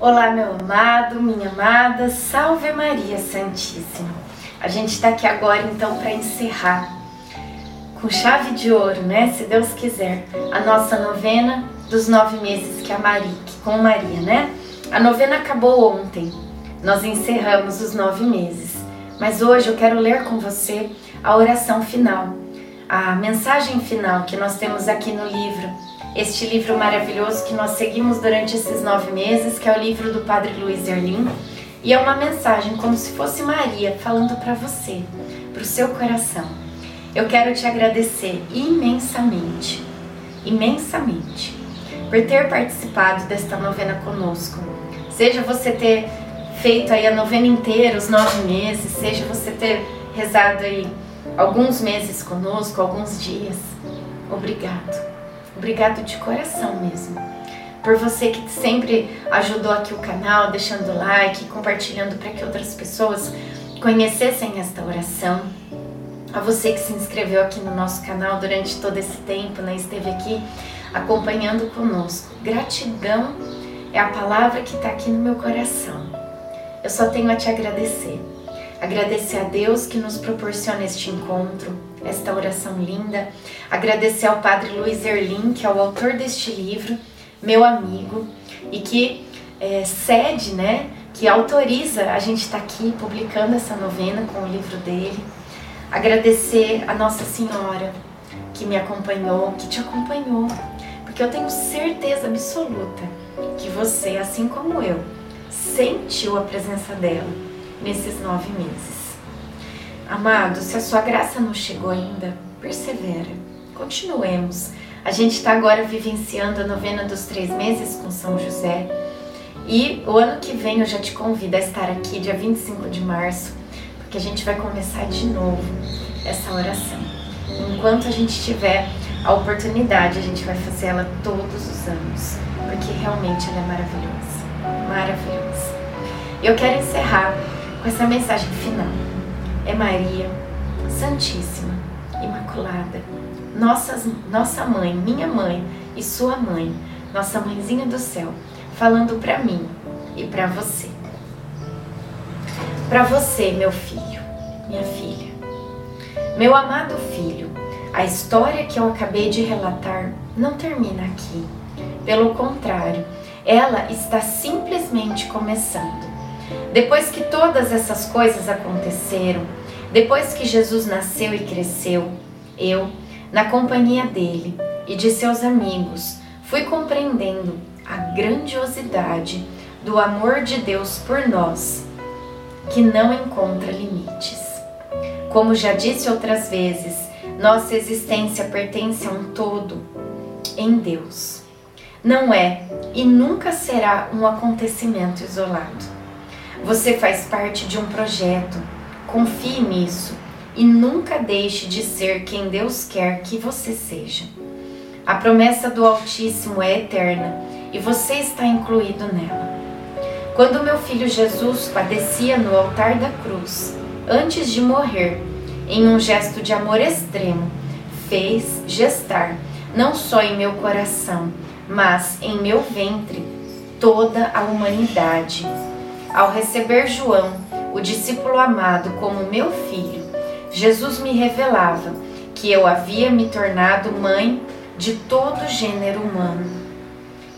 Olá, meu amado, minha amada, salve Maria Santíssima. A gente está aqui agora então para encerrar com chave de ouro, né? Se Deus quiser, a nossa novena dos nove meses que a Maria, que com Maria, né? A novena acabou ontem. Nós encerramos os nove meses, mas hoje eu quero ler com você a oração final, a mensagem final que nós temos aqui no livro este livro maravilhoso que nós seguimos durante esses nove meses, que é o livro do Padre Luiz Erlim. E é uma mensagem como se fosse Maria falando para você, para o seu coração. Eu quero te agradecer imensamente, imensamente, por ter participado desta novena conosco. Seja você ter feito aí a novena inteira, os nove meses, seja você ter rezado aí alguns meses conosco, alguns dias. Obrigado. Obrigado de coração mesmo. Por você que sempre ajudou aqui o canal, deixando like, compartilhando para que outras pessoas conhecessem esta oração. A você que se inscreveu aqui no nosso canal durante todo esse tempo, né? esteve aqui acompanhando conosco. Gratidão é a palavra que está aqui no meu coração. Eu só tenho a te agradecer. Agradecer a Deus que nos proporciona este encontro, esta oração linda. Agradecer ao Padre Luiz Erlim, que é o autor deste livro, meu amigo, e que é, cede, né, que autoriza a gente estar tá aqui publicando essa novena com o livro dele. Agradecer a Nossa Senhora, que me acompanhou, que te acompanhou, porque eu tenho certeza absoluta que você, assim como eu, sentiu a presença dela nesses nove meses. Amado, se a sua graça não chegou ainda, persevera, continuemos. A gente está agora vivenciando a novena dos três meses com São José. E o ano que vem eu já te convido a estar aqui, dia 25 de março, porque a gente vai começar de novo essa oração. Enquanto a gente tiver a oportunidade, a gente vai fazer ela todos os anos, porque realmente ela é maravilhosa. Maravilhosa. Eu quero encerrar com essa mensagem final. É Maria, Santíssima, Imaculada, nossas, nossa mãe, minha mãe e sua mãe, nossa mãezinha do céu, falando para mim e para você. Para você, meu filho, minha filha, meu amado filho, a história que eu acabei de relatar não termina aqui. Pelo contrário, ela está simplesmente começando. Depois que todas essas coisas aconteceram, depois que Jesus nasceu e cresceu, eu, na companhia dele e de seus amigos, fui compreendendo a grandiosidade do amor de Deus por nós, que não encontra limites. Como já disse outras vezes, nossa existência pertence a um todo em Deus. Não é e nunca será um acontecimento isolado. Você faz parte de um projeto. Confie nisso e nunca deixe de ser quem Deus quer que você seja. A promessa do Altíssimo é eterna e você está incluído nela. Quando meu filho Jesus padecia no altar da cruz, antes de morrer, em um gesto de amor extremo, fez gestar, não só em meu coração, mas em meu ventre, toda a humanidade ao receber João, o discípulo amado, como meu filho, Jesus me revelava que eu havia me tornado mãe de todo gênero humano.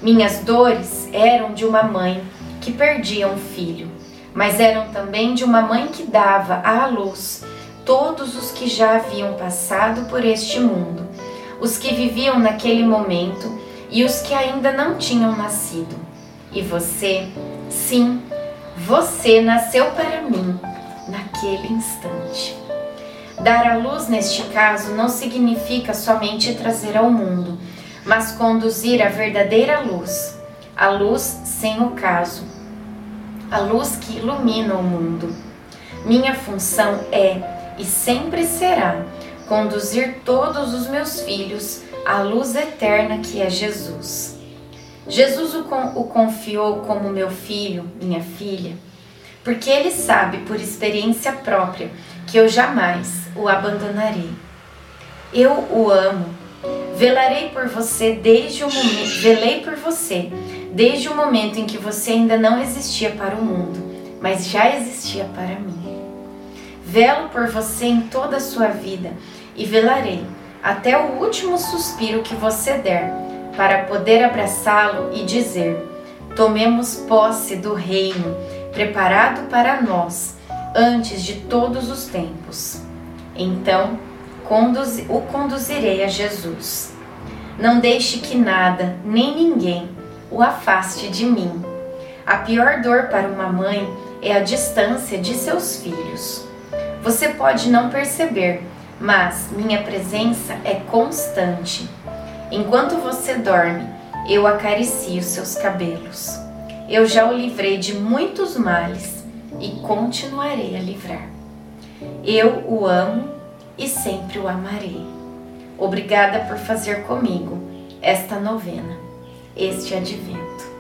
Minhas dores eram de uma mãe que perdia um filho, mas eram também de uma mãe que dava à luz todos os que já haviam passado por este mundo, os que viviam naquele momento e os que ainda não tinham nascido. E você, sim, você nasceu para mim naquele instante. Dar à luz, neste caso, não significa somente trazer ao mundo, mas conduzir a verdadeira luz, a luz sem o caso, a luz que ilumina o mundo. Minha função é e sempre será conduzir todos os meus filhos à luz eterna que é Jesus. Jesus o confiou como meu filho, minha filha, porque ele sabe por experiência própria que eu jamais o abandonarei. Eu o amo. Velarei por você desde o momento, velei por você desde o momento em que você ainda não existia para o mundo, mas já existia para mim. Velo por você em toda a sua vida e velarei até o último suspiro que você der, para poder abraçá-lo e dizer: Tomemos posse do reino preparado para nós antes de todos os tempos. Então, conduzi o conduzirei a Jesus. Não deixe que nada, nem ninguém, o afaste de mim. A pior dor para uma mãe é a distância de seus filhos. Você pode não perceber, mas minha presença é constante. Enquanto você dorme, eu acaricio seus cabelos. Eu já o livrei de muitos males e continuarei a livrar. Eu o amo e sempre o amarei. Obrigada por fazer comigo esta novena, este advento.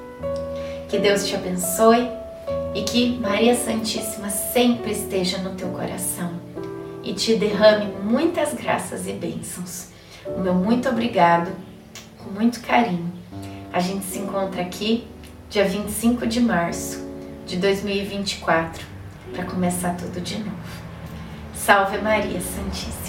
Que Deus te abençoe e que Maria Santíssima sempre esteja no teu coração e te derrame muitas graças e bênçãos. O meu muito obrigado, com muito carinho. A gente se encontra aqui dia 25 de março de 2024 para começar tudo de novo. Salve Maria Santíssima.